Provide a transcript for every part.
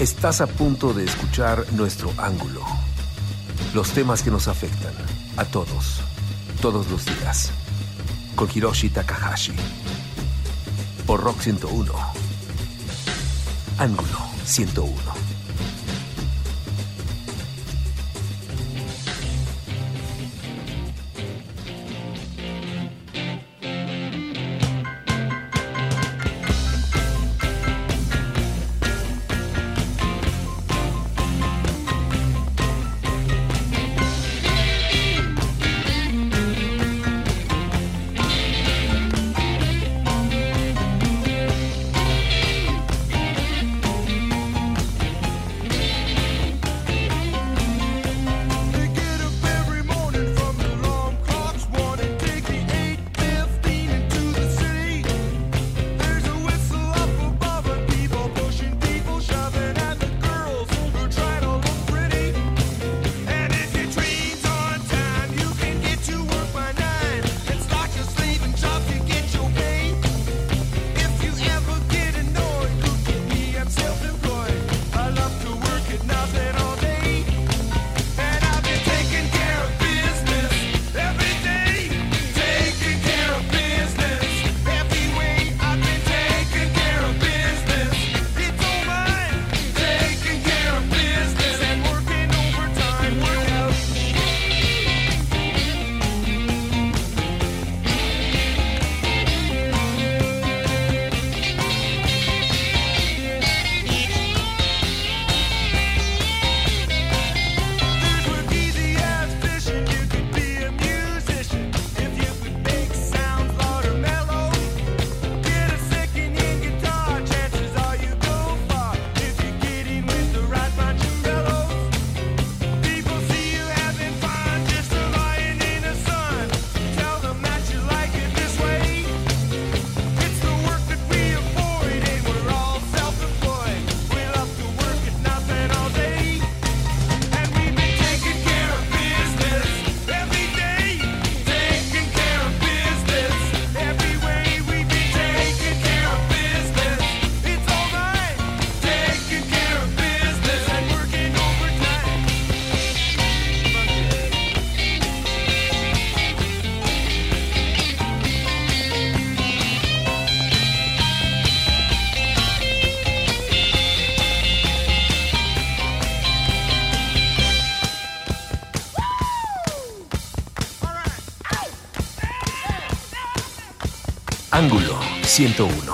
Estás a punto de escuchar nuestro ángulo. Los temas que nos afectan a todos, todos los días. Con Hiroshi Takahashi. Por Rock 101. Ángulo 101. 101.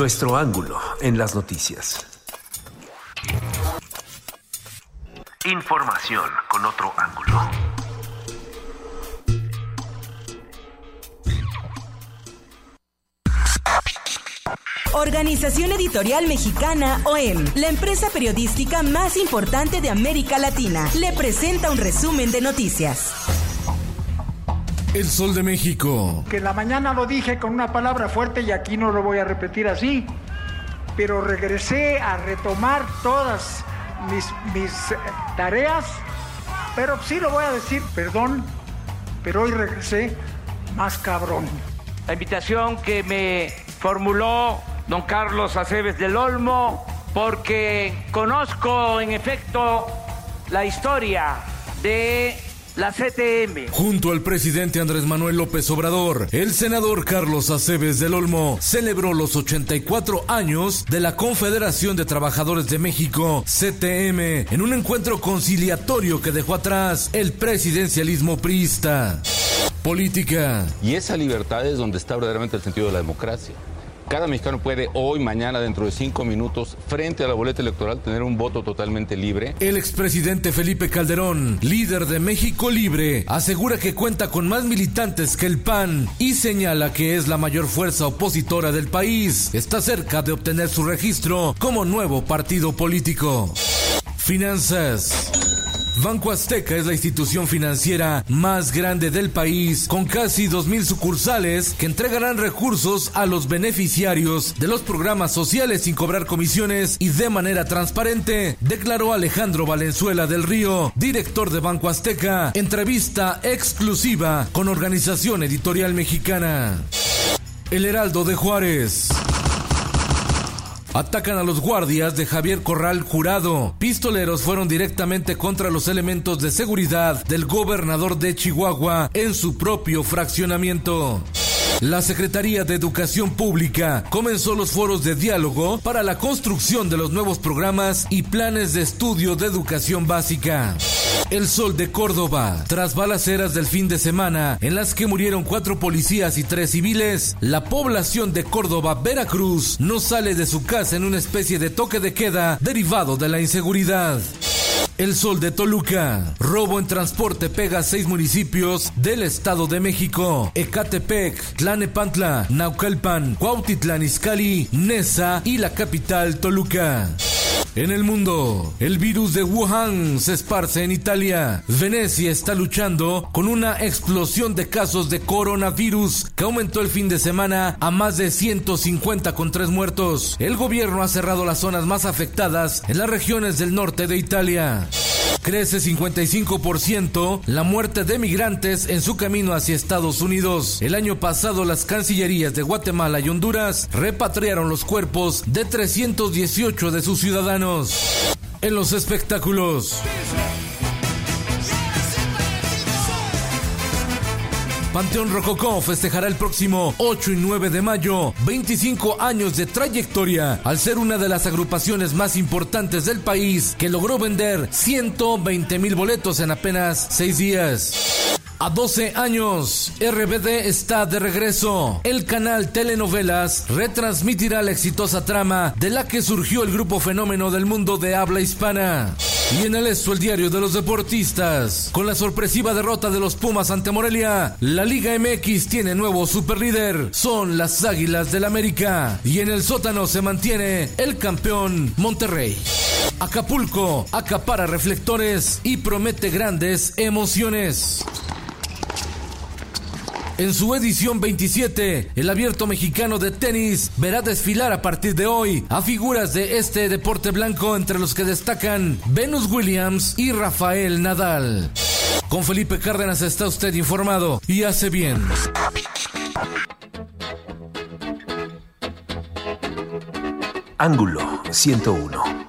Nuestro ángulo en las noticias. Información con otro ángulo. Organización Editorial Mexicana OEM, la empresa periodística más importante de América Latina, le presenta un resumen de noticias. El Sol de México. Que en la mañana lo dije con una palabra fuerte y aquí no lo voy a repetir así, pero regresé a retomar todas mis, eh, tareas, pero sí lo voy a decir, perdón, pero hoy regresé más cabrón. La invitación que me formuló don Carlos Aceves del Olmo, porque conozco en efecto la historia de la CTM. Junto al presidente Andrés Manuel López Obrador, el senador Carlos Aceves del Olmo celebró los 84 años de la Confederación de Trabajadores de México, CTM, en un encuentro conciliatorio que dejó atrás el presidencialismo priista. Política. Y esa libertad es donde está verdaderamente el sentido de la democracia. Cada mexicano puede hoy, mañana, dentro de cinco minutos, frente a la boleta electoral, tener un voto totalmente libre. El expresidente Felipe Calderón, líder de México Libre, asegura que cuenta con más militantes que el PAN y señala que es la mayor fuerza opositora del país. Está cerca de obtener su registro como nuevo partido político. Finanzas. Banco Azteca es la institución financiera más grande del país, con casi 2.000 sucursales que entregarán recursos a los beneficiarios de los programas sociales sin cobrar comisiones y de manera transparente, declaró Alejandro Valenzuela del Río, director de Banco Azteca, entrevista exclusiva con Organización Editorial Mexicana. El Heraldo de Juárez. Atacan a los guardias de Javier Corral Jurado. Pistoleros fueron directamente contra los elementos de seguridad del gobernador de Chihuahua en su propio fraccionamiento. La Secretaría de Educación Pública comenzó los foros de diálogo para la construcción de los nuevos programas y planes de estudio de educación básica. El Sol de Córdoba. Tras balaceras del fin de semana, en las que murieron cuatro policías y tres civiles, la población de Córdoba, Veracruz, no sale de su casa en una especie de toque de queda derivado de la inseguridad. El Sol de Toluca. Robo en transporte pega seis municipios del Estado de México. Ecatepec, Tlanepantla, Naucalpan, Cuautitlán Izcalli, Nesa y la capital Toluca. En el mundo, el virus de Wuhan se esparce en Italia. Venecia está luchando con una explosión de casos de coronavirus que aumentó el fin de semana a más de 150 con tres muertos. El gobierno ha cerrado las zonas más afectadas en las regiones del norte de Italia. Crece 55% la muerte de migrantes en su camino hacia Estados Unidos. El año pasado las cancillerías de Guatemala y Honduras repatriaron los cuerpos de 318 de sus ciudadanos. En los espectáculos. Panteón Rococó festejará el próximo 8 y 9 de mayo 25 años de trayectoria al ser una de las agrupaciones más importantes del país que logró vender 120 mil boletos en apenas 6 días. A 12 años, RBD está de regreso. El canal Telenovelas retransmitirá la exitosa trama de la que surgió el grupo fenómeno del mundo de habla hispana. Y en el esto, el diario de los deportistas. Con la sorpresiva derrota de los Pumas ante Morelia, Liga MX tiene nuevo superlíder. Son las Águilas del América. Y en el sótano se mantiene el campeón Monterrey. Acapulco acapara reflectores y promete grandes emociones. En su edición 27, el abierto mexicano de tenis verá desfilar a partir de hoy a figuras de este deporte blanco entre los que destacan Venus Williams y Rafael Nadal. Con Felipe Cárdenas está usted informado y hace bien. Ángulo 101.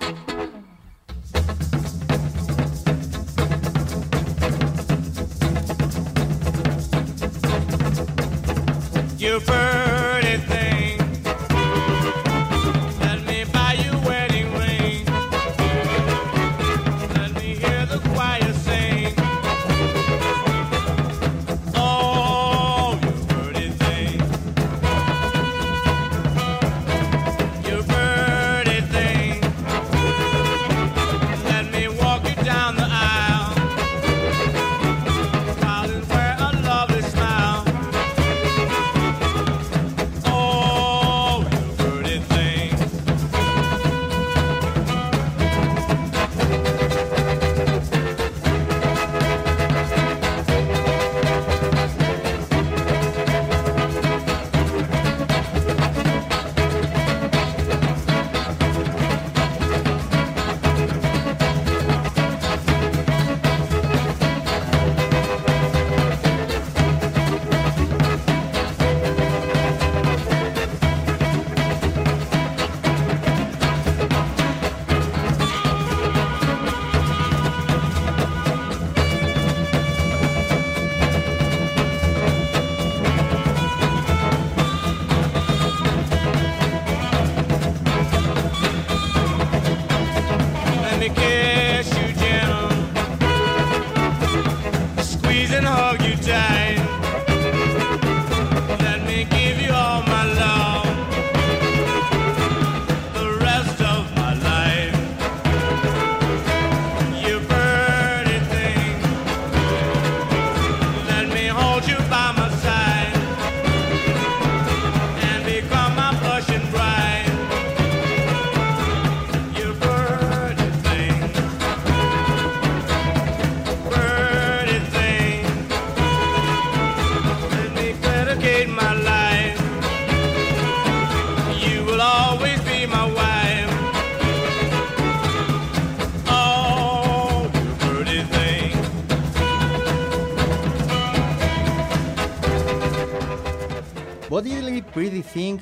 Thing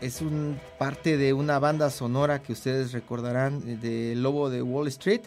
es parte de una banda sonora que ustedes recordarán eh, de Lobo de Wall Street.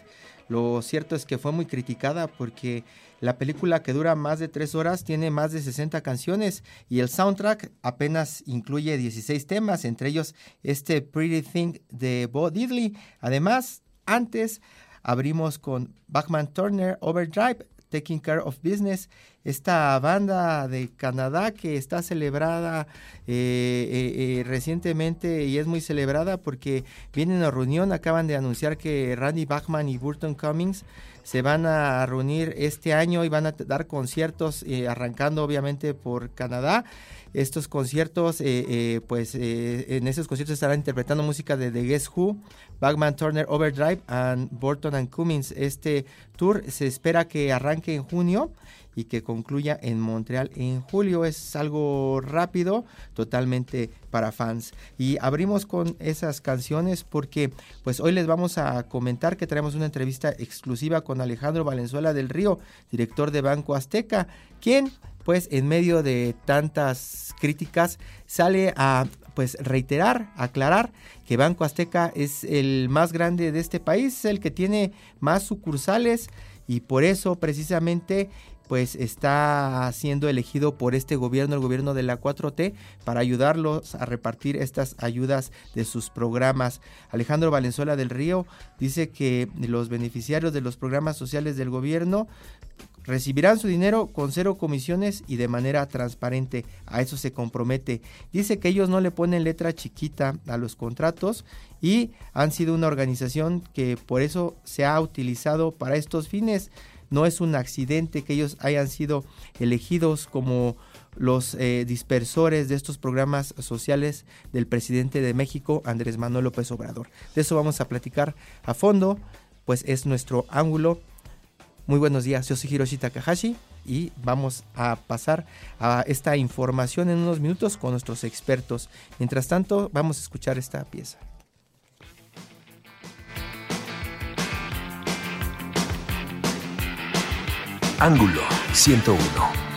Lo cierto es que fue muy criticada porque la película que dura más de tres horas tiene más de 60 canciones y el soundtrack apenas incluye 16 temas, entre ellos este Pretty Thing de Bo Diddley. Además, antes abrimos con Bachman Turner Overdrive, Taking Care of Business, esta banda de Canadá que está celebrada eh, eh, eh, recientemente y es muy celebrada porque vienen a reunión, acaban de anunciar que Randy Bachman y Burton Cummings se van a reunir este año y van a dar conciertos, arrancando obviamente por Canadá. Estos conciertos, pues en esos conciertos estarán interpretando música de The Guess Who, Bachman Turner Overdrive and Burton and Cummings. Este tour se espera que arranque en junio y que concluya en Montreal en julio. Es algo rápido, totalmente para fans. Y abrimos con esas canciones porque pues hoy les vamos a comentar que traemos una entrevista exclusiva con Alejandro Valenzuela del Río, director de Banco Azteca, quien pues en medio de tantas críticas sale a pues reiterar, aclarar que Banco Azteca es el más grande de este país, el que tiene más sucursales y por eso precisamente pues está siendo elegido por este gobierno, el gobierno de la 4T, para ayudarlos a repartir estas ayudas de sus programas. Alejandro Valenzuela del Río dice que los beneficiarios de los programas sociales del gobierno recibirán su dinero con cero comisiones y de manera transparente. A eso se compromete. Dice que ellos no le ponen letra chiquita a los contratos y han sido una organización que por eso se ha utilizado para estos fines. No es un accidente que ellos hayan sido elegidos como los eh, dispersores de estos programas sociales del presidente de México, Andrés Manuel López Obrador. De eso vamos a platicar a fondo, pues es nuestro ángulo. Muy buenos días, yo soy Hiroshi Takahashi y vamos a pasar a esta información en unos minutos con nuestros expertos. Mientras tanto, vamos a escuchar esta pieza. Ángulo 101.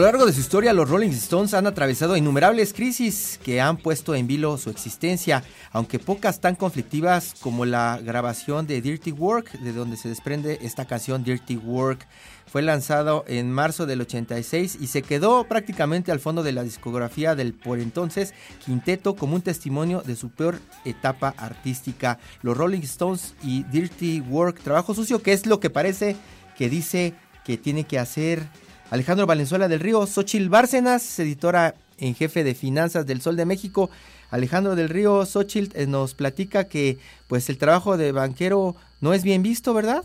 Lo largo de su historia, los Rolling Stones han atravesado innumerables crisis que han puesto en vilo su existencia, aunque pocas tan conflictivas como la grabación de Dirty Work, de donde se desprende esta canción Dirty Work. Fue lanzado en marzo del 86 y se quedó prácticamente al fondo de la discografía del por entonces quinteto como un testimonio de su peor etapa artística. Los Rolling Stones y Dirty Work, trabajo sucio, que es lo que parece que dice que tiene que hacer Alejandro Valenzuela del Río, Xochil Bárcenas, editora en jefe de finanzas del Sol de México. Alejandro del Río, Xochil eh, nos platica que pues el trabajo de banquero no es bien visto, ¿verdad?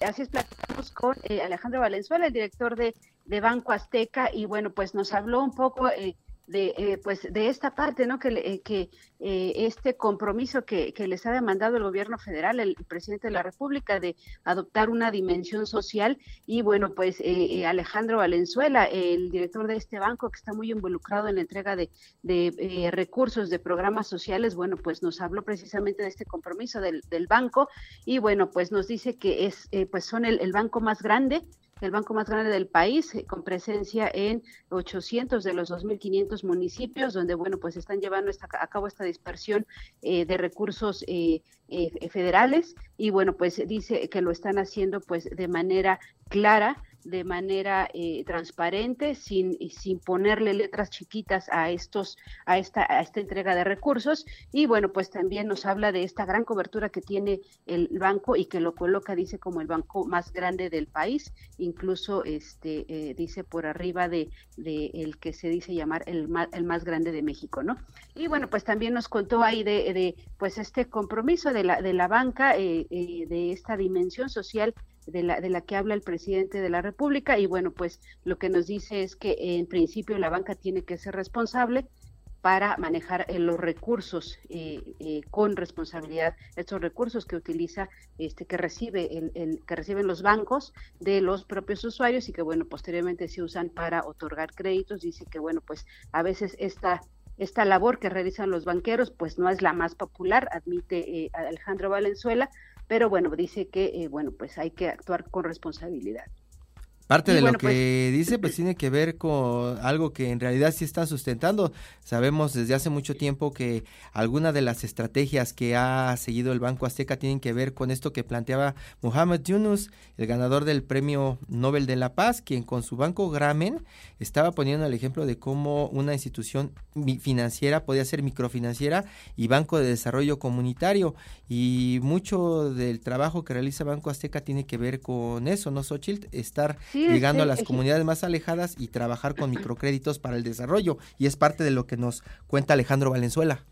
Así es, platicamos con eh, Alejandro Valenzuela, el director de, Banco Azteca, y bueno, pues nos habló un poco eh, de eh, pues de esta parte, ¿no? Que, eh, que eh, este compromiso que, que les ha demandado el gobierno federal, el presidente de la República, de adoptar una dimensión social. Y bueno, pues eh, eh, Alejandro Valenzuela, el director de este banco que está muy involucrado en la entrega de, de eh, recursos de programas sociales, bueno, pues nos habló precisamente de este compromiso del, del banco y bueno, pues nos dice que es, pues son el banco más grande el banco más grande del país, eh, con presencia en 800 de los 2.500 municipios, donde, bueno, pues están llevando esta, a cabo esta dispersión eh, de recursos eh, eh, federales. Y, bueno, pues dice que lo están haciendo pues de manera clara, de manera eh, transparente, sin, sin ponerle letras chiquitas a estos, a esta, a esta entrega de recursos. Y bueno, pues también nos habla de esta gran cobertura que tiene el banco y que lo coloca, dice, como el banco más grande del país, incluso este eh, dice por arriba de, de el que se dice llamar el más, el más grande de México, ¿no? Y bueno, pues también nos contó ahí de, de pues este compromiso de la, de la banca, eh, eh, de esta dimensión social de la, de la que habla el presidente de la República y bueno, pues lo que nos dice es que en principio la banca tiene que ser responsable para manejar eh, los recursos eh, eh, con responsabilidad, estos recursos que utiliza, este, que recibe el, el- que reciben los bancos de los propios usuarios y que bueno posteriormente se usan para otorgar créditos. Dice que bueno pues a veces esta esta labor que realizan los banqueros pues no es la más popular, admite eh, Alejandro Valenzuela, pero bueno dice que eh, bueno pues hay que actuar con responsabilidad. Parte Y de bueno, lo que dice pues tiene que ver con algo que en realidad sí están sustentando. Sabemos desde hace mucho tiempo que algunas de las estrategias que ha seguido el Banco Azteca tienen que ver con esto que planteaba Mohamed Yunus, el ganador del Premio Nobel de la Paz, quien con su banco Gramen estaba poniendo el ejemplo de cómo una institución financiera podía ser microfinanciera y banco de desarrollo comunitario. Y mucho del trabajo que realiza Banco Azteca tiene que ver con eso, ¿no, Xochitl? Estar Llegando a las comunidades más alejadas y trabajar con microcréditos para el desarrollo. Y es parte de lo que nos cuenta Alejandro Valenzuela.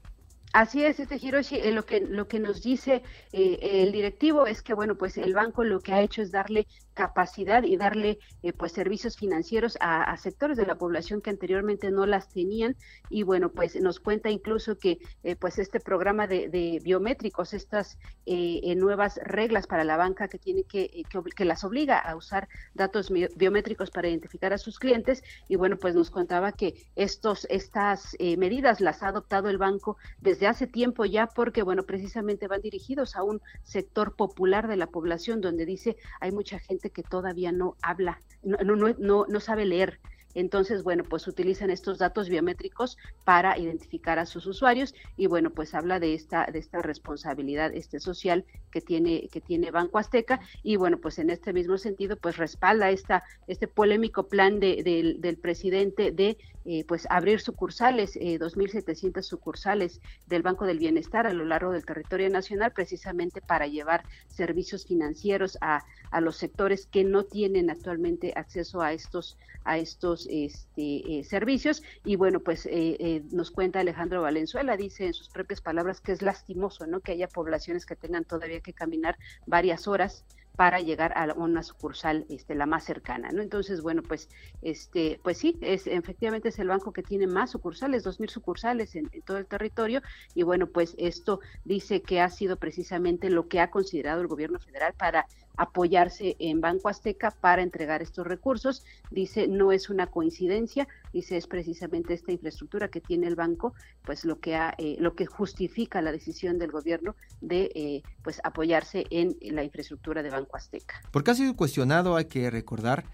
Así es, este Hiroshi, eh, lo que lo que nos dice eh, el directivo es que bueno, pues el banco lo que ha hecho es darle capacidad y darle eh, pues servicios financieros a, sectores de la población que anteriormente no las tenían. Y bueno, pues nos cuenta incluso que eh, pues este programa de, biométricos, estas eh, eh, nuevas reglas para la banca que tiene que, eh, que, las obliga a usar datos bio- biométricos para identificar a sus clientes. Y bueno, pues nos contaba que estos estas medidas las ha adoptado el banco desde hace tiempo ya porque bueno, precisamente van dirigidos a un sector popular de la población donde dice hay mucha gente que todavía no habla, no no no, no, sabe leer. Entonces, bueno, pues utilizan estos datos biométricos para identificar a sus usuarios y bueno, pues habla de esta de esta responsabilidad este social que tiene que tiene Banco Azteca y bueno, pues en este mismo sentido pues respalda esta este polémico plan de, del- presidente de eh, pues abrir sucursales, eh, 2.700 sucursales del Banco del Bienestar a lo largo del territorio nacional, precisamente para llevar servicios financieros a, a los sectores que no tienen actualmente acceso a estos a estos este, eh, servicios. Y bueno pues eh, eh, nos cuenta Alejandro Valenzuela dice en sus propias palabras que es lastimoso no que haya poblaciones que tengan todavía que caminar varias horas para llegar a una sucursal este la más cercana no entonces bueno pues este pues sí es efectivamente es el banco que tiene más sucursales dos mil sucursales en todo el territorio. Y bueno pues esto dice que ha sido precisamente lo que ha considerado el gobierno federal para apoyarse en Banco Azteca para entregar estos recursos. Dice, no es una coincidencia, dice, es precisamente esta infraestructura que tiene el banco, pues lo que, ha, eh, lo que justifica la decisión del gobierno de eh, pues apoyarse en la infraestructura de Banco Azteca. Porque ha sido cuestionado, hay que recordar,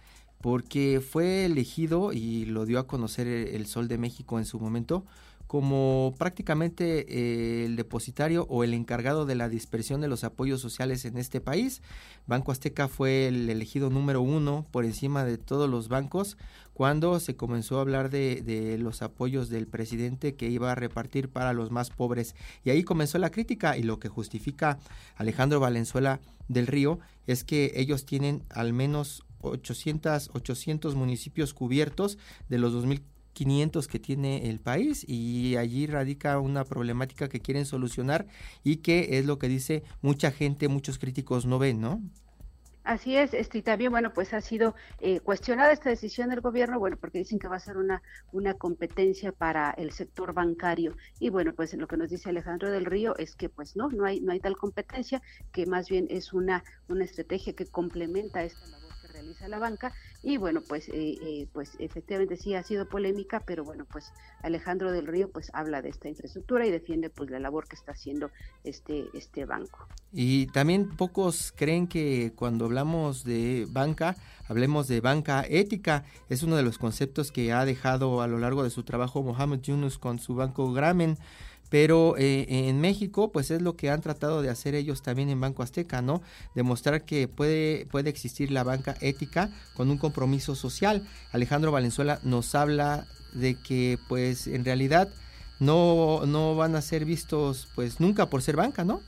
porque fue elegido y lo dio a conocer el, Sol de México en su momento como prácticamente eh, el depositario o el encargado de la dispersión de los apoyos sociales en este país. Banco Azteca fue el elegido número uno por encima de todos los bancos cuando se comenzó a hablar de, los apoyos del presidente que iba a repartir para los más pobres. Y ahí comenzó la crítica y lo que justifica Alejandro Valenzuela del Río es que ellos tienen al menos 800, 800 municipios cubiertos de los 2.500 que tiene el país y allí radica una problemática que quieren solucionar y que es lo que dice mucha gente, muchos críticos no ven, ¿no? Así es, este, y también, bueno, pues ha sido eh, cuestionada esta decisión del gobierno, bueno, porque dicen que va a ser una, una competencia para el sector bancario. Y bueno, pues lo que nos dice Alejandro del Río es que pues no, no hay, no hay tal competencia, que más bien es una, una estrategia que complementa esta labor que realiza la banca. Y bueno, pues, eh, eh, pues efectivamente sí ha sido polémica, pero bueno, pues Alejandro del Río pues habla de esta infraestructura y defiende pues la labor que está haciendo este, este banco. Y también pocos creen que cuando hablamos de banca, hablemos de banca ética. Es uno de los conceptos que ha dejado a lo largo de su trabajo Mohamed Yunus con su banco Gramen. Pero eh, en México, pues es lo que han tratado de hacer ellos también en Banco Azteca, ¿no? Demostrar que puede, puede existir la banca ética con un compromiso social. Alejandro Valenzuela nos habla de que, pues, en realidad no, no van a ser vistos, pues, nunca por ser banca, ¿no?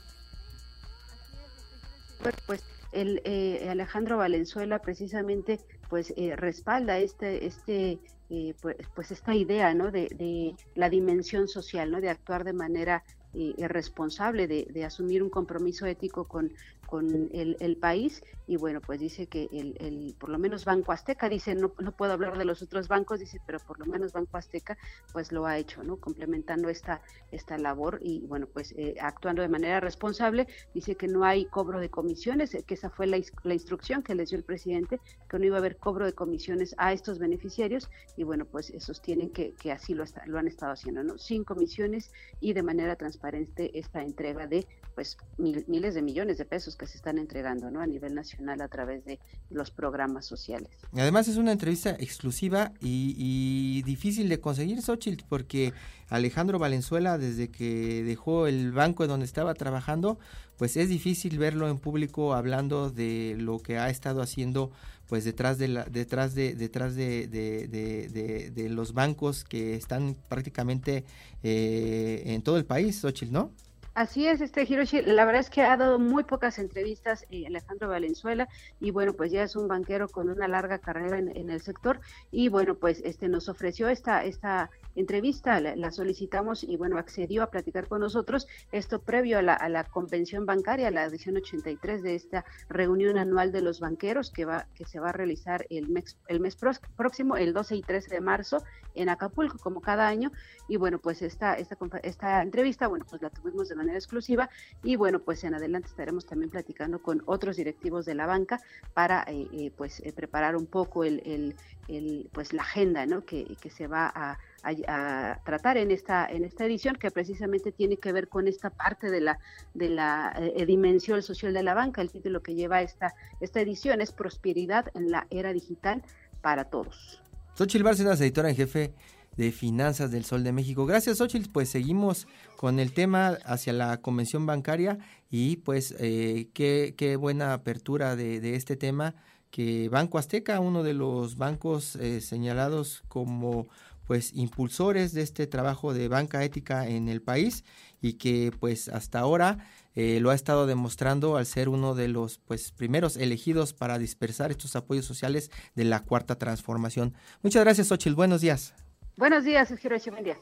Pues el eh, Alejandro Valenzuela precisamente pues eh, respalda este este eh, pues, pues esta idea no de, la dimensión social no de actuar de manera eh, responsable de, de, asumir un compromiso ético con con el, el, país y bueno pues dice que el, el, por lo menos Banco Azteca dice no, no puedo hablar de los otros bancos dice pero por lo menos Banco Azteca pues lo ha hecho no complementando esta esta labor y bueno pues eh, actuando de manera responsable dice que no hay cobro de comisiones que esa fue la, la, instrucción que les dio el presidente que no iba a haber cobro de comisiones a estos beneficiarios y bueno pues sostienen que, que así lo, está, lo han estado haciendo no sin comisiones y de manera transparente esta entrega de pues mil, miles de millones de pesos que se están entregando ¿no? a nivel nacional a través de los programas sociales. Además es una entrevista exclusiva y, y difícil de conseguir, Xochitl, porque Alejandro Valenzuela, desde que dejó el banco donde estaba trabajando, pues es difícil verlo en público hablando de lo que ha estado haciendo pues detrás de la, detrás de detrás de, de, de, de los bancos que están prácticamente eh, en todo el país, Xochitl, ¿no? Así es, este Hiroshi, la verdad es que ha dado muy pocas entrevistas eh, Alejandro Valenzuela y bueno, pues ya es un banquero con una larga carrera en, en, el sector y bueno, pues este nos ofreció esta esta entrevista, la, solicitamos y bueno, accedió a platicar con nosotros, esto previo a la, convención bancaria, la edición 83 de esta reunión anual de los banqueros que va que se va a realizar el mes el mes próximo, el 12 y 13 de marzo en Acapulco como cada año y bueno, pues esta esta esta entrevista, bueno, pues la tuvimos de manera exclusiva y bueno, pues en adelante estaremos también platicando con otros directivos de la banca para eh, eh, pues eh, preparar un poco el, el, el, pues la agenda ¿no? que, que se va a, a, a, tratar en esta en esta edición que precisamente tiene que ver con esta parte de la de la eh, dimensión social de la banca el título que lleva esta esta edición es prosperidad en la era digital para todos Xochitl Bárcenas, editora en jefe de Finanzas del Sol de México. Gracias, Xochitl. Pues seguimos con el tema hacia la convención bancaria y pues eh, qué, qué, buena apertura de, de, este tema que Banco Azteca, uno de los bancos eh, señalados como pues impulsores de este trabajo de banca ética en el país y que pues hasta ahora eh, lo ha estado demostrando al ser uno de los pues primeros elegidos para dispersar estos apoyos sociales de la cuarta transformación. Muchas gracias, Xochitl. Buenos días. Buenos días, Hiroshi. Buen día.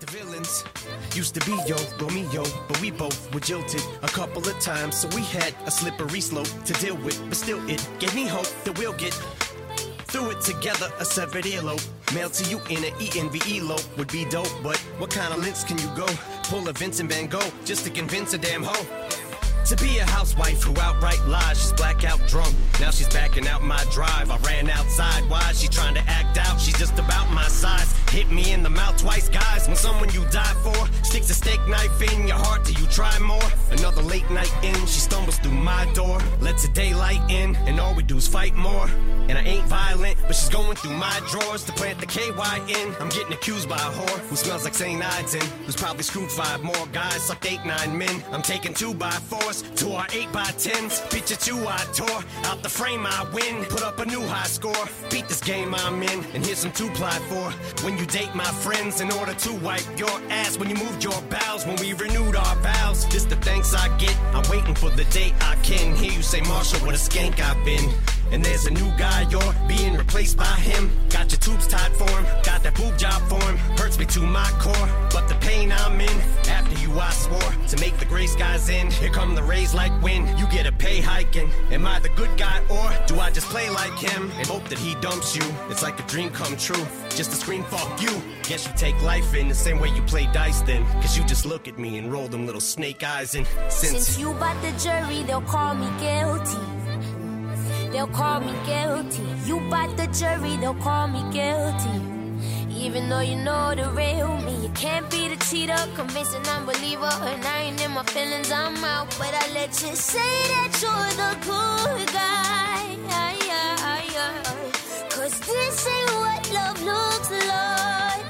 to villains. Used to be yo, Romeo, but we both were jilted a couple of times, so we had a slippery slope to deal with. But still, it gave me hope that we'll get through it together. A severed earlobe, Mail to you in an ENVE low would be dope. But what kind of lengths can you go? Pull a Vincent Van Gogh just to convince a damn hoe. To be a housewife who outright lies. She's blackout drunk. Now she's backing out my drive. I ran outside. Why? She trying to act out. She's just about my size. Hit me in the mouth twice, guys. When someone you die for sticks a steak knife in your heart, do you try more? Another late night in. She stumbles through my door. Lets the daylight in, and all we do is fight more. And I ain't violent, but she's going through my drawers to plant the KY in. I'm getting accused by a whore who smells like St. Ides who's probably screwed five more guys, sucked eight, nine men. I'm taking two by fours to our eight by tens. Bitch, it's you I tore. Out the frame I win. Put up a new high score. Beat this game I'm in. And here's some two ply for. When you date my friends in order to wipe your ass. When you moved your bowels. When we renewed our vows. This the thanks I get. I'm waiting for the day I can hear you say, Marshall, what a skank I've been. And there's a new guy, you're being replaced by him. Got your tubes tied for him, got that boob job for him. Hurts me to my core, but the pain I'm in. After you, I swore to make the gray skies end. Here come the rays like wind, you get a pay hike. And am I the good guy, or do I just play like him and hope that he dumps you? It's like a dream come true, just a scream, fuck you. Guess you take life in the same way you play dice then. Cause you just look at me and roll them little snake eyes. And since, Since you bought the jury, they'll call me guilty. They'll call me guilty. You bought the jury, they'll call me guilty. Even though you know the real me, you can't be the cheater, convincing unbeliever. And I ain't in my feelings, I'm out. But I let you say that you're the good guy. Cause this ain't what love looks like.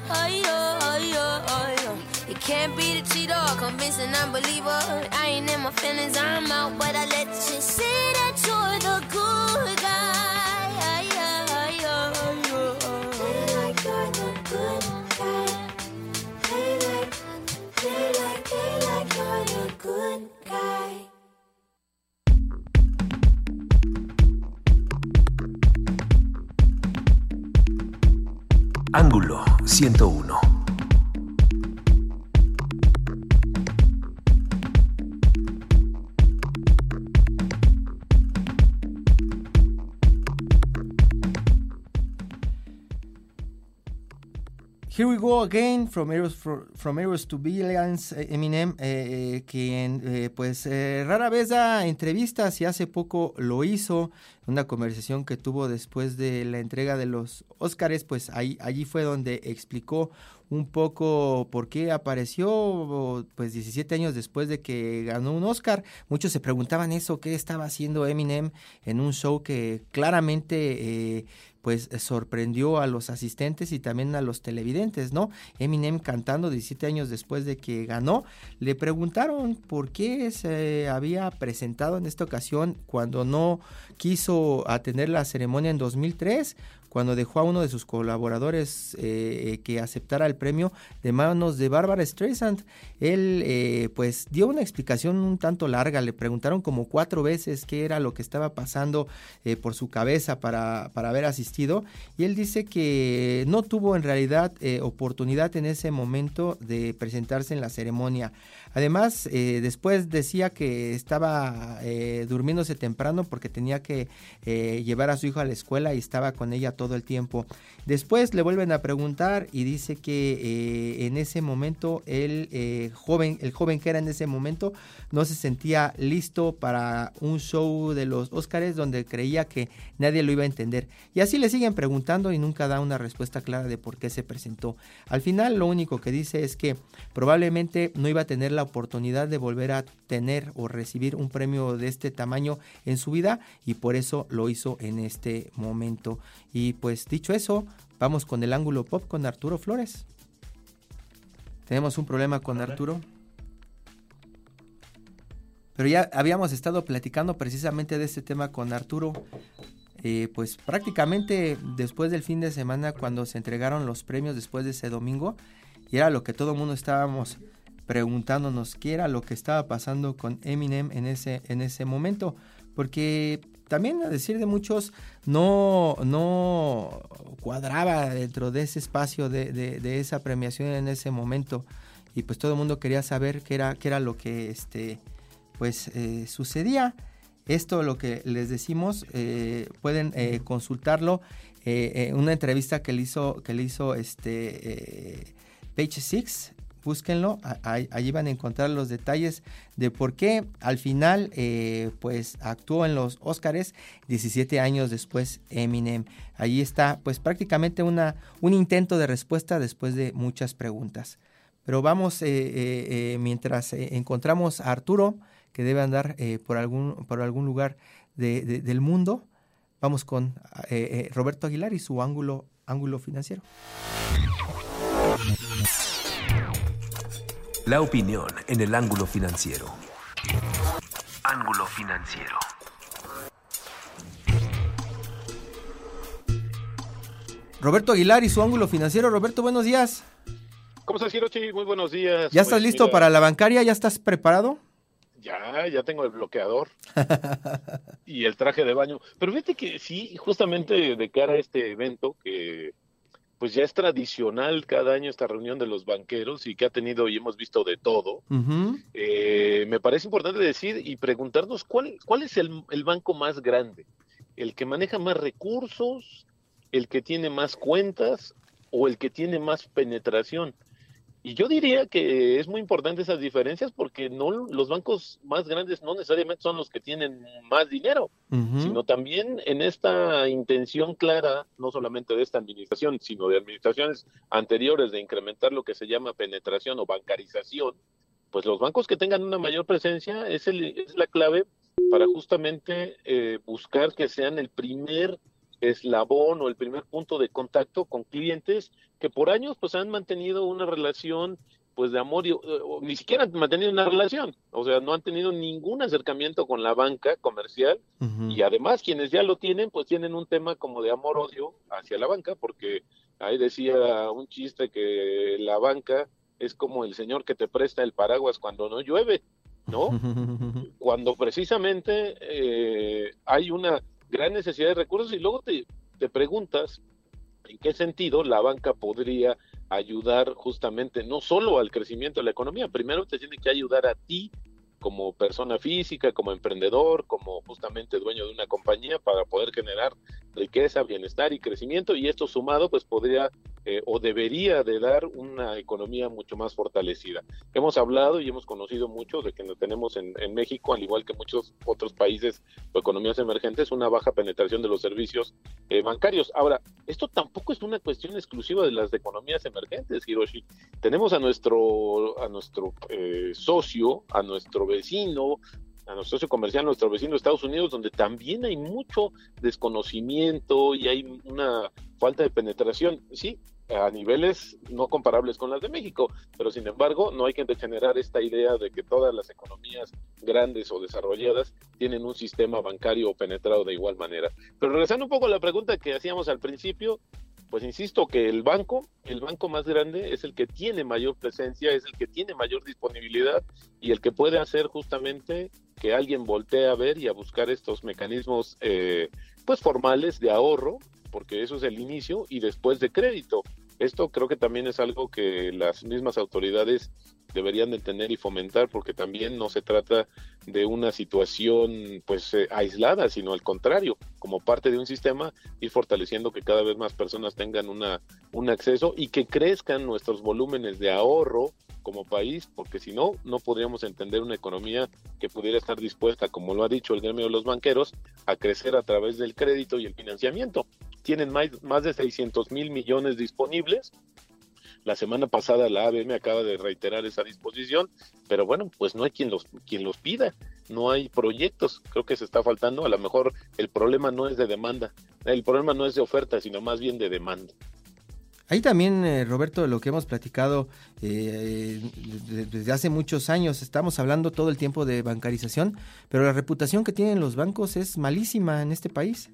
You can't be the cheater, convincing unbeliever. I ain't in my feelings, I'm out. But I let you say that you're the good Ángulo 101. Here we go again from Heroes, from Heroes to Villains, eh, Eminem, eh, quien eh, pues eh, rara vez da entrevistas y hace poco lo hizo, una conversación que tuvo después de la entrega de los Óscares, pues ahí, allí fue donde explicó un poco por qué apareció pues 17 años después de que ganó un Oscar. Muchos se preguntaban eso, qué estaba haciendo Eminem en un show que claramente eh, pues sorprendió a los asistentes y también a los televidentes, ¿no? Eminem cantando 17 años después de que ganó. Le preguntaron por qué se había presentado en esta ocasión cuando no quiso atender la ceremonia en 2003 cuando dejó a uno de sus colaboradores eh, que aceptara el premio de manos de Barbara Streisand. Él eh, pues dio una explicación un tanto larga, le preguntaron como cuatro veces qué era lo que estaba pasando eh, por su cabeza para, para haber asistido y él dice que no tuvo en realidad eh, oportunidad en ese momento de presentarse en la ceremonia. Además, eh, después decía que estaba eh, durmiéndose temprano porque tenía que eh, llevar a su hijo a la escuela y estaba con ella todo el tiempo. Después le vuelven a preguntar y dice que en ese momento el joven, el joven que era en ese momento, no se sentía listo para un show de los Óscares donde creía que nadie lo iba a entender. Y así le siguen preguntando y nunca da una respuesta clara de por qué se presentó. Al final lo único que dice es que probablemente no iba a tener la oportunidad de volver a tener o recibir un premio de este tamaño en su vida y por eso lo hizo en este momento. Y pues dicho eso, vamos con el ángulo pop con Arturo Flores. Tenemos un problema con Arturo. Pero ya habíamos estado platicando precisamente de este tema con Arturo. Eh, pues prácticamente después del fin de semana cuando se entregaron los premios después de ese domingo y era lo que todo el mundo estábamos preguntándonos qué era lo que estaba pasando con Eminem en ese en ese momento. Porque también a decir de muchos no no cuadraba dentro de ese espacio de, de- de esa premiación en ese momento. Y pues todo el mundo quería saber qué era qué era lo que este pues eh, sucedía. Esto lo que les decimos eh, pueden eh, consultarlo. Una entrevista que le hizo que le hizo este Page Six búsquenlo, allí van a encontrar los detalles de por qué al final eh, pues actuó en los Óscares 17 años después Eminem. Allí está pues prácticamente una, un intento de respuesta después de muchas preguntas. Pero vamos, eh, eh, mientras encontramos a Arturo, que debe andar por, algún, por algún lugar de- de- del mundo, vamos con Roberto Aguilar y su ángulo, ángulo financiero. La opinión en el ángulo financiero. Ángulo financiero. Roberto Aguilar y su ángulo financiero. Roberto, buenos días. ¿Cómo estás, Hirochi? Muy buenos días. ¿Ya estás Pues, listo mira, para la bancaria? ¿Ya estás preparado? Ya, ya tengo el bloqueador y el traje de baño. Pero fíjate que sí, justamente de cara a este evento, que pues ya es tradicional cada año esta reunión de los banqueros y que ha tenido y hemos visto de todo, eh, me parece importante decir y preguntarnos cuál, cuál es el, el banco más grande, el que maneja más recursos, el que tiene más cuentas o el que tiene más penetración. Y yo diría que es muy importante esas diferencias porque no los bancos más grandes no necesariamente son los que tienen más dinero, sino también en esta intención clara, no solamente de esta administración, sino de administraciones anteriores de incrementar lo que se llama penetración o bancarización, pues los bancos que tengan una mayor presencia es, el, es la clave para justamente eh, buscar que sean el primer eslabón o el primer punto de contacto con clientes que por años pues han mantenido una relación pues de amor y o- o ni siquiera han mantenido una relación, o sea, no han tenido ningún acercamiento con la banca comercial y además quienes ya lo tienen pues tienen un tema como de amor odio hacia la banca porque ahí decía un chiste que la banca es como el señor que te presta el paraguas cuando no llueve, ¿no? cuando precisamente eh, hay una gran necesidad de recursos y luego te, te preguntas en qué sentido la banca podría ayudar justamente no solo al crecimiento de la economía, primero te tiene que ayudar a ti como persona física, como emprendedor, como justamente dueño de una compañía para poder generar riqueza, bienestar y crecimiento y esto sumado pues podría eh, o debería de dar una economía mucho más fortalecida. Hemos hablado y hemos conocido mucho de que no tenemos en, en México, al igual que muchos otros países o economías emergentes, una baja penetración de los servicios eh, bancarios. Ahora, esto tampoco es una cuestión exclusiva de las economías emergentes, Hiroshi. Tenemos a nuestro, a nuestro eh, socio, a nuestro vecino, a nuestro socio comercial, nuestro vecino de Estados Unidos, donde también hay mucho desconocimiento y hay una falta de penetración, sí, a niveles no comparables con las de México, pero sin embargo no hay que generar esta idea de que todas las economías grandes o desarrolladas tienen un sistema bancario penetrado de igual manera. Pero regresando un poco a la pregunta que hacíamos al principio, pues insisto que el banco, el banco más grande es el que tiene mayor presencia, es el que tiene mayor disponibilidad y el que puede hacer justamente que alguien voltee a ver y a buscar estos mecanismos eh, pues formales de ahorro, porque eso es el inicio y después de crédito. Esto creo que también es algo que las mismas autoridades deberían de tener y fomentar porque también no se trata de una situación pues eh, aislada, sino al contrario, como parte de un sistema ir fortaleciendo que cada vez más personas tengan una un acceso y que crezcan nuestros volúmenes de ahorro como país, porque si no, no podríamos entender una economía que pudiera estar dispuesta, como lo ha dicho el gremio de los banqueros, a crecer a través del crédito y el financiamiento. Tienen más, más de 600 mil millones disponibles. La semana pasada la ABM acaba de reiterar esa disposición, pero bueno, pues no hay quien los, quien los pida, no hay proyectos, creo que se está faltando, a lo mejor el problema no es de demanda, el problema no es de oferta, sino más bien de demanda. Ahí también, eh, Roberto, de lo que hemos platicado eh, de- desde hace muchos años, estamos hablando todo el tiempo de bancarización, pero la reputación que tienen los bancos es malísima en este país.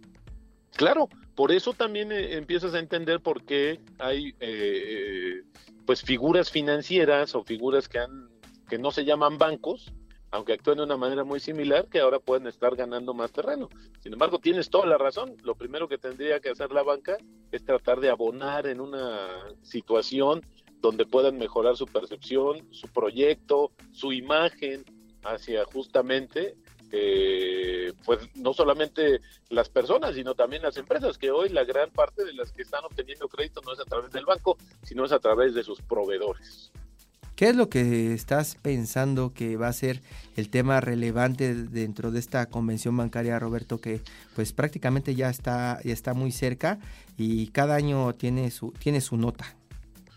Claro, por eso también eh, empiezas a entender por qué hay eh, eh, pues figuras financieras o figuras que han que no se llaman bancos, aunque actúan de una manera muy similar, que ahora pueden estar ganando más terreno. Sin embargo, tienes toda la razón. Lo primero que tendría que hacer la banca es tratar de abonar en una situación donde puedan mejorar su percepción, su proyecto, su imagen hacia justamente eh, pues no solamente las personas, sino también las empresas, que hoy la gran parte de las que están obteniendo crédito no es a través del banco, sino es a través de sus proveedores. ¿Qué es lo que estás pensando que va a ser el tema relevante dentro de esta convención bancaria, Roberto, que pues prácticamente ya está, ya está muy cerca y cada año tiene su, tiene su nota?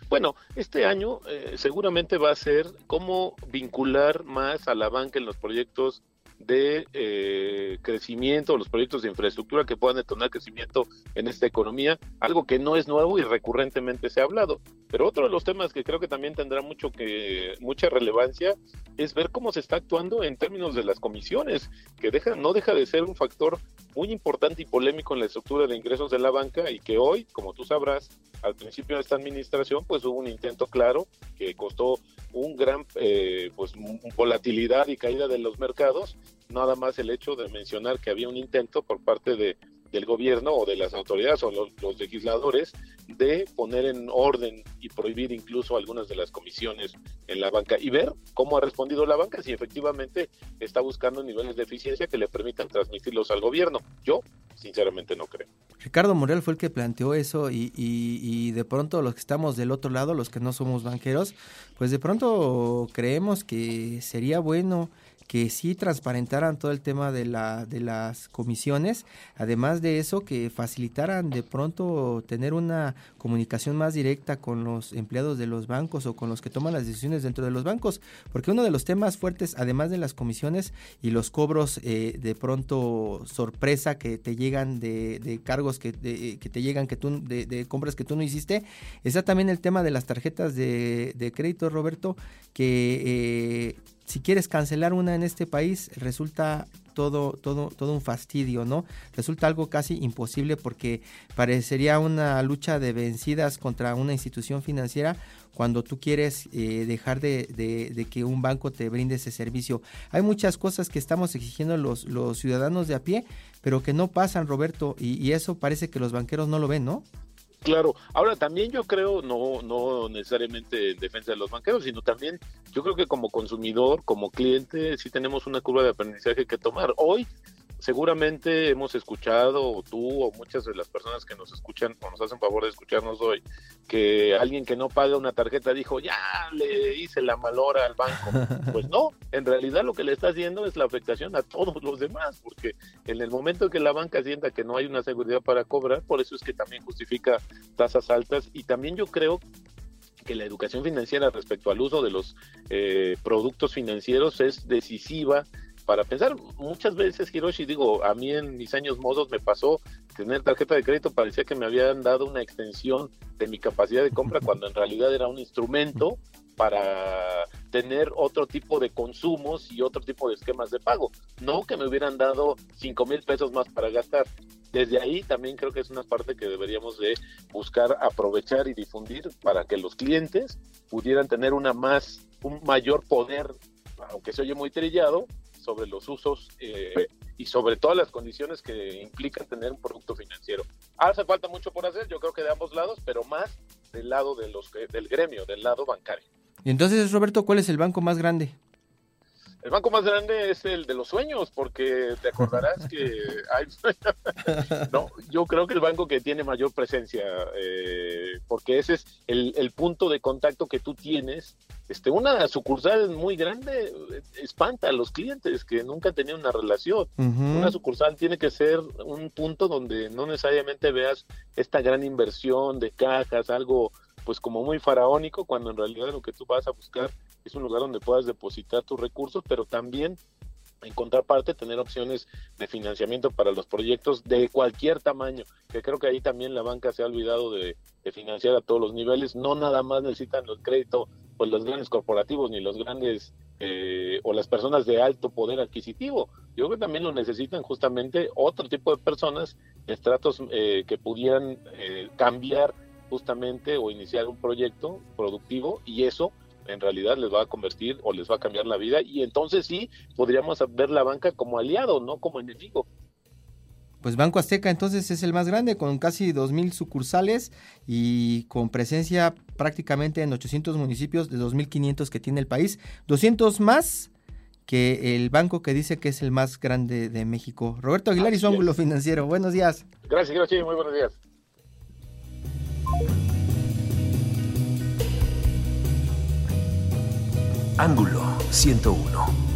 Bueno, este año eh, seguramente va a ser cómo vincular más a la banca en los proyectos de eh, crecimiento, los proyectos de infraestructura que puedan detonar crecimiento en esta economía, algo que no es nuevo y recurrentemente se ha hablado. Pero otro de los temas que creo que también tendrá mucho que mucha relevancia es ver cómo se está actuando en términos de las comisiones, que deja, no deja de ser un factor muy importante y polémico en la estructura de ingresos de la banca y que hoy, como tú sabrás, al principio de esta administración, pues hubo un intento claro que costó un gran eh, pues volatilidad y caída de los mercados, nada más el hecho de mencionar que había un intento por parte de del gobierno o de las autoridades o los, legisladores de poner en orden y prohibir incluso algunas de las comisiones en la banca y ver cómo ha respondido la banca si efectivamente está buscando niveles de eficiencia que le permitan transmitirlos al gobierno. Yo sinceramente no creo. Ricardo Morel fue el que planteó eso y- y de pronto los que estamos del otro lado, los que no somos banqueros, pues de pronto creemos que sería bueno que sí transparentaran todo el tema de, la, de las comisiones, además de eso que facilitaran de pronto tener una comunicación más directa con los empleados de los bancos o con los que toman las decisiones dentro de los bancos, porque uno de los temas fuertes, además de las comisiones y los cobros eh, de pronto sorpresa que te llegan de, de cargos que, de- que te llegan que tú de, compras que tú no hiciste, está también el tema de las tarjetas de, de crédito, Roberto, que eh, si quieres cancelar una en este país resulta todo, todo, todo un fastidio, ¿no? Resulta algo casi imposible porque parecería una lucha de vencidas contra una institución financiera cuando tú quieres eh, dejar de, de- de que un banco te brinde ese servicio. Hay muchas cosas que estamos exigiendo los, los ciudadanos de a pie, pero que no pasan, Roberto, y, y eso parece que los banqueros no lo ven, ¿no? Claro, ahora también yo creo, no, no necesariamente en defensa de los banqueros, sino también yo creo que como consumidor, como cliente, sí tenemos una curva de aprendizaje que tomar. Hoy seguramente hemos escuchado, o tú o muchas de las personas que nos escuchan o nos hacen favor de escucharnos hoy, que alguien que no paga una tarjeta dijo, ya le hice la malora al banco. Pues no, en realidad lo que le está haciendo es la afectación a todos los demás, porque en el momento que la banca sienta que no hay una seguridad para cobrar, por eso es que también justifica tasas altas y también yo creo que la educación financiera respecto al uso de los eh, productos financieros es decisiva para pensar muchas veces Hiroshi digo a mí en mis años mozos me pasó tener tarjeta de crédito parecía que me habían dado una extensión de mi capacidad de compra cuando en realidad era un instrumento para tener otro tipo de consumos y otro tipo de esquemas de pago. No que me hubieran dado cinco mil pesos más para gastar. Desde ahí también creo que es una parte que deberíamos de buscar aprovechar y difundir para que los clientes pudieran tener una más, un mayor poder, aunque se oye muy trillado, sobre los usos eh, y sobre todas las condiciones que implican tener un producto financiero. Hace falta mucho por hacer, yo creo que de ambos lados, pero más del lado de los que- del gremio, del lado bancario. Y entonces, Roberto, ¿cuál es el banco más grande? El banco más grande es el de los sueños, porque te acordarás que hay... no, yo creo que el banco que tiene mayor presencia, eh, porque ese es el, el punto de contacto que tú tienes. Este, una sucursal muy grande eh, espanta a los clientes que nunca tenido una relación. Ujú. Una sucursal tiene que ser un punto donde no necesariamente veas esta gran inversión de cajas, algo pues como muy faraónico, cuando en realidad lo que tú vas a buscar es un lugar donde puedas depositar tus recursos, pero también en contraparte tener opciones de financiamiento para los proyectos de cualquier tamaño, que creo que ahí también la banca se ha olvidado de, financiar a todos los niveles, no nada más necesitan el crédito pues los grandes corporativos ni los grandes eh, o las personas de alto poder adquisitivo, yo creo que también lo necesitan justamente otro tipo de personas, estratos eh, que pudieran eh, cambiar justamente o iniciar un proyecto productivo y eso en realidad les va a convertir o les va a cambiar la vida y entonces sí podríamos ver la banca como aliado, no como enemigo. Pues Banco Azteca entonces es el más grande con casi 2.000 sucursales y con presencia prácticamente en 800 municipios de 2.500 que tiene el país. 200 más que el banco que dice que es el más grande de México. Roberto Aguilar y su ángulo financiero. Buenos días. Gracias, gracias, muy buenos días. Ángulo 101.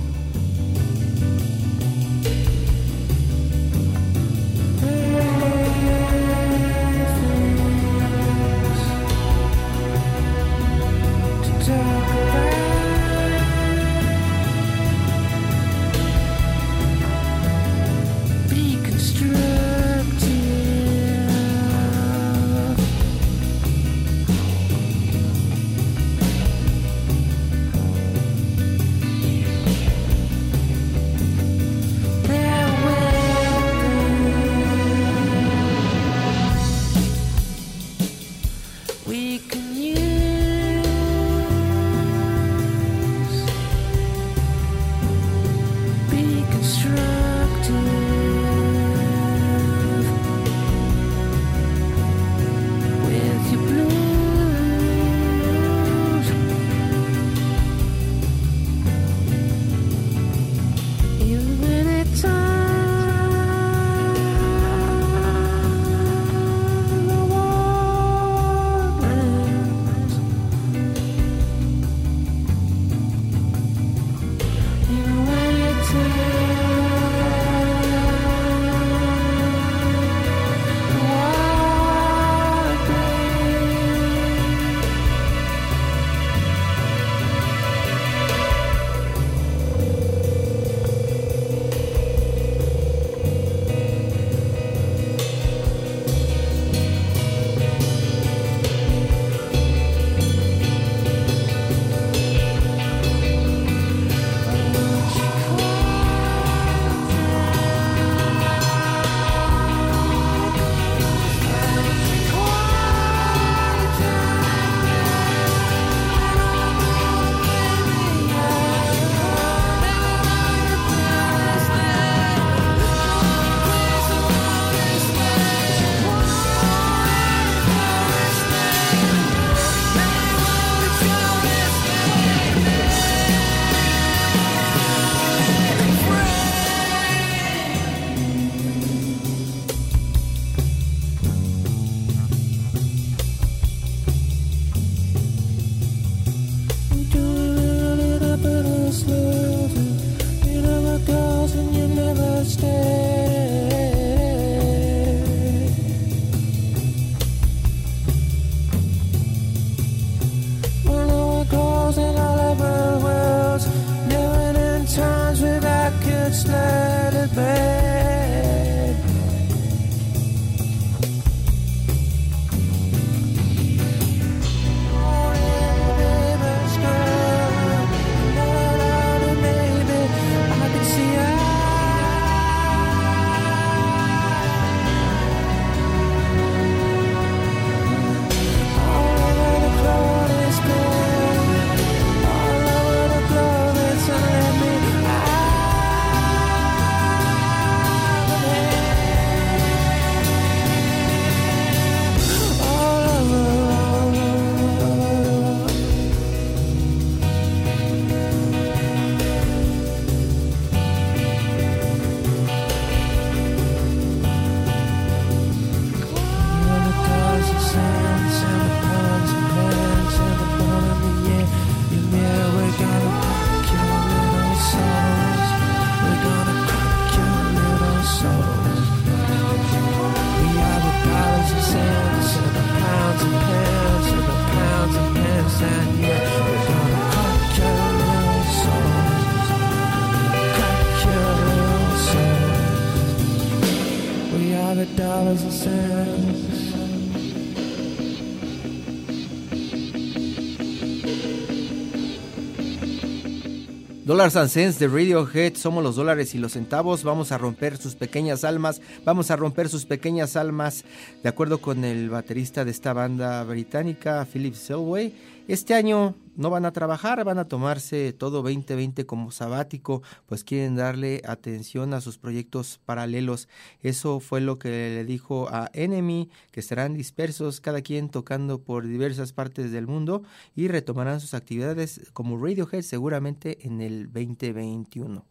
Dollars and Cents de Radiohead, somos los dólares y los centavos, vamos a romper sus pequeñas almas, vamos a romper sus pequeñas almas, de acuerdo con el baterista de esta banda británica, Philip Selway. Este año no van a trabajar, van a tomarse todo 2020 como sabático, pues quieren darle atención a sus proyectos paralelos. Eso fue lo que le dijo a Enemy, que estarán dispersos, cada quien tocando por diversas partes del mundo y retomarán sus actividades como Radiohead seguramente en el 2021.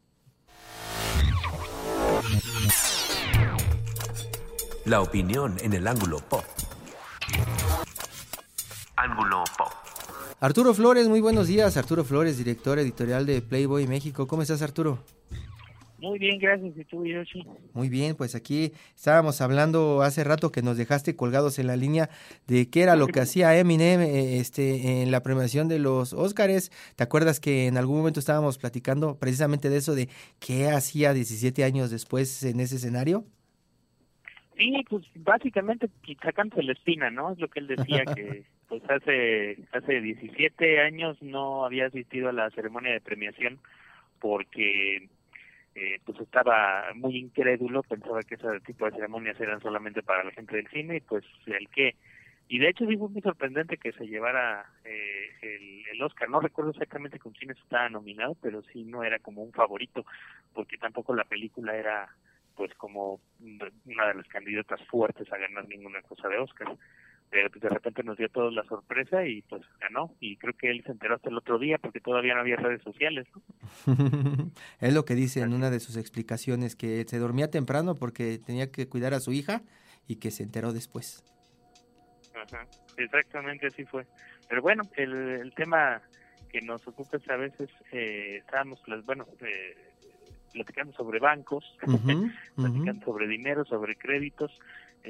La opinión en el ángulo pop. Ángulo pop. Arturo Flores, muy buenos días. Arturo Flores, director editorial de Playboy México. ¿Cómo estás, Arturo? Muy bien, gracias. ¿Y tú, Yoshi? Muy bien, pues aquí estábamos hablando hace rato que nos dejaste colgados en la línea de qué era lo que hacía Eminem eh, este, en la premiación de los Óscares. ¿Te acuerdas que en algún momento estábamos platicando precisamente de eso, de qué hacía 17 años después en ese escenario? Sí, pues básicamente sacándose la espina, ¿no? Es lo que él decía que pues hace hace 17 años no había asistido a la ceremonia de premiación porque eh, pues estaba muy incrédulo, pensaba que ese tipo de ceremonias eran solamente para la gente del cine y pues el que y de hecho sí fue muy sorprendente que se llevara eh, el, el Oscar. No recuerdo exactamente con quiénes estaba nominado, pero sí no era como un favorito, porque tampoco la película era pues como una de las candidatas fuertes a ganar ninguna cosa de Oscar. Pero pues de repente nos dio a todos la sorpresa y pues ganó. Y creo que él se enteró hasta el otro día porque todavía no había redes sociales. ¿no? es lo que dice en una de sus explicaciones, que se dormía temprano porque tenía que cuidar a su hija y que se enteró después. Ajá, exactamente así fue. Pero bueno, el, el tema que nos ocupa es a veces, eh, estábamos, bueno, eh, platicando sobre bancos, platicando sobre dinero, sobre créditos.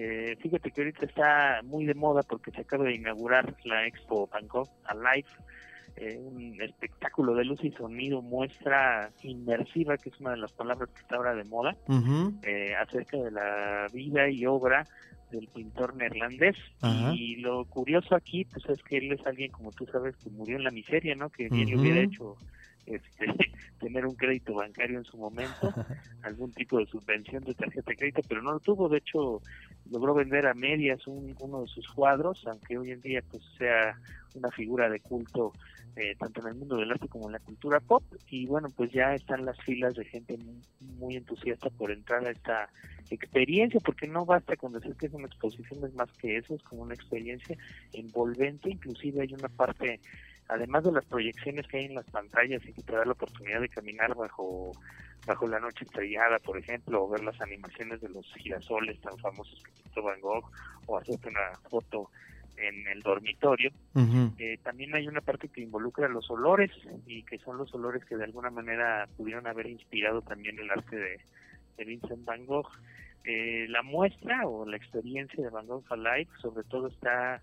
Eh, fíjate que ahorita está muy de moda porque se acaba de inaugurar la Expo Bangkok Alive, eh, un espectáculo de luz y sonido, muestra inmersiva, que es una de las palabras que está ahora de moda, eh, acerca de la vida y obra del pintor neerlandés. Y lo curioso aquí, pues es que él es alguien, como tú sabes, que murió en la miseria, ¿no? Que bien le hubiera hecho este, tener un crédito bancario en su momento, algún tipo de subvención de tarjeta de crédito, pero no lo tuvo. De hecho, logró vender a medias un- uno de sus cuadros, aunque hoy en día pues sea una figura de culto eh, tanto en el mundo del arte como en la cultura pop. Y bueno, pues ya están las filas de gente muy, muy entusiasta por entrar a esta experiencia, porque no basta con decir que es una exposición, es más que eso, es como una experiencia envolvente, inclusive hay una parte además de las proyecciones que hay en las pantallas y que te da la oportunidad de caminar bajo bajo la noche estrellada, por ejemplo, o ver las animaciones de los girasoles tan famosos que pintó Van Gogh, o hacerte una foto en el dormitorio. Eh, también hay una parte que involucra los olores y que son los olores que de alguna manera pudieron haber inspirado también el arte de, de Vincent Van Gogh. Eh, la muestra o la experiencia de Van Gogh Alive sobre todo está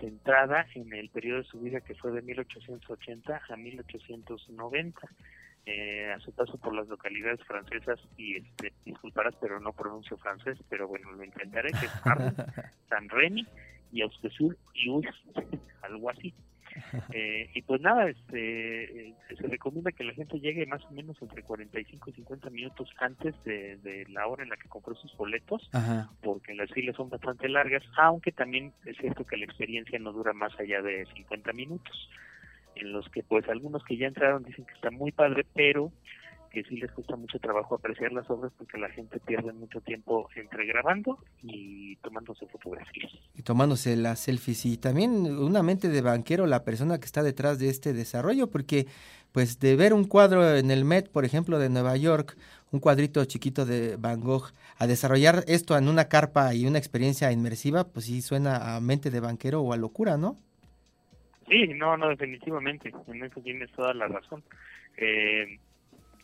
centrada en el periodo de su vida que fue de 1880 a 1890. Eh, a su paso por las localidades francesas y este, disculparás pero no pronuncio francés pero bueno lo intentaré que es Arles, San Remy y Austesul y Urs, algo así eh, y pues nada, este, eh, se recomienda que la gente llegue más o menos entre 45 y 50 minutos antes de, de la hora en la que compró sus boletos, Ajá. porque las filas son bastante largas, aunque también es cierto que la experiencia no dura más allá de 50 minutos, en los que pues algunos que ya entraron dicen que está muy padre, pero que sí les cuesta mucho trabajo apreciar las obras porque la gente pierde mucho tiempo entre grabando y tomándose fotografías. y tomándose las selfies y también una mente de banquero la persona que está detrás de este desarrollo porque pues de ver un cuadro en el Met por ejemplo de Nueva York un cuadrito chiquito de Van Gogh a desarrollar esto en una carpa y una experiencia inmersiva pues sí suena a mente de banquero o a locura no Sí, no, no, definitivamente, en eso tienes toda la razón. Eh,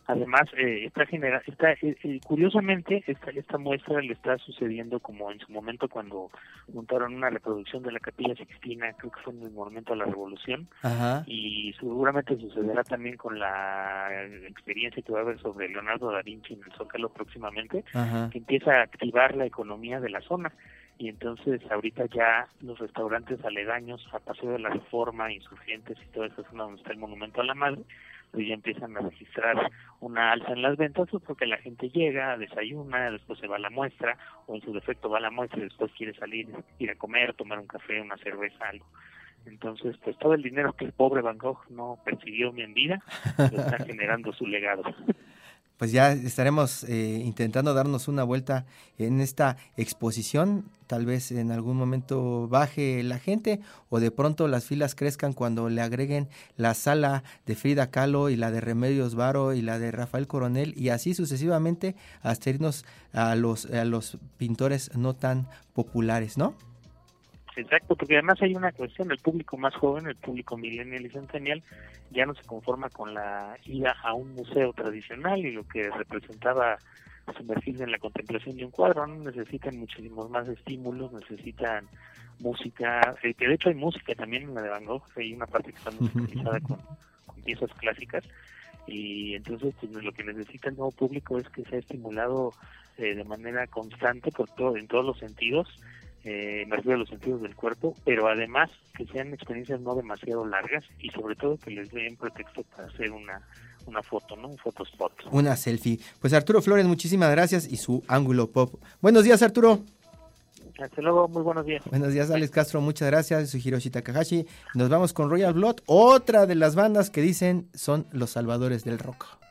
además, eh, está genera, está, eh, eh, curiosamente, esta, esta muestra le está sucediendo como en su momento cuando montaron una reproducción de la Capilla Sixtina, creo que fue en el momento de la Revolución, Ajá. y seguramente sucederá también con la experiencia que va a haber sobre Leonardo da Vinci en el Zócalo próximamente, Ajá. que empieza a activar la economía de la zona. Y entonces ahorita ya los restaurantes aledaños a Paseo de la Reforma, Insurgentes y toda esa zona donde está el Monumento a la Madre, pues ya empiezan a registrar una alza en las ventas pues porque la gente llega, desayuna, después se va a la muestra, o en su defecto va a la muestra y después quiere salir, ir a comer, tomar un café, una cerveza, algo. Entonces, pues todo el dinero que el pobre Van Gogh no persiguió en vida, lo está generando su legado. Pues ya estaremos eh, intentando darnos una vuelta en esta exposición. Tal vez en algún momento baje la gente o de pronto las filas crezcan cuando le agreguen la sala de Frida Kahlo y la de Remedios Varo y la de Rafael Coronel y así sucesivamente hasta irnos a los, a los pintores no tan populares, ¿no? Exacto, porque además hay una cuestión, el público más joven, el público millennial y centennial, ya no se conforma con la ida a un museo tradicional y lo que representaba sumergirse en la contemplación de un cuadro, ¿no? necesitan muchísimos más estímulos, necesitan música, eh, que de hecho hay música también en la de Van Gogh, hay una parte que está musicalizada con, con piezas clásicas y entonces pues, lo que necesita el nuevo público es que sea estimulado eh, de manera constante por todo, en todos los sentidos, eh, me refiero a los sentidos del cuerpo, pero además que sean experiencias no demasiado largas y sobre todo que les den pretexto para hacer una, una foto, ¿no? Un fotospot. Una selfie. Pues Arturo Flores, muchísimas gracias y su ángulo pop. Buenos días, Arturo. Hasta luego, muy buenos días. Buenos días, Alex Castro, muchas gracias. Soy Hiroshi Takahashi. Nos vamos con Royal Blood, otra de las bandas que dicen son los salvadores del rock.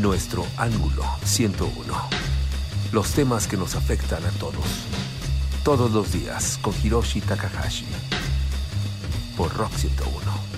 Nuestro Ángulo 101. Los temas que nos afectan a todos. Todos los días con Hiroshi Takahashi. Por Rock 101.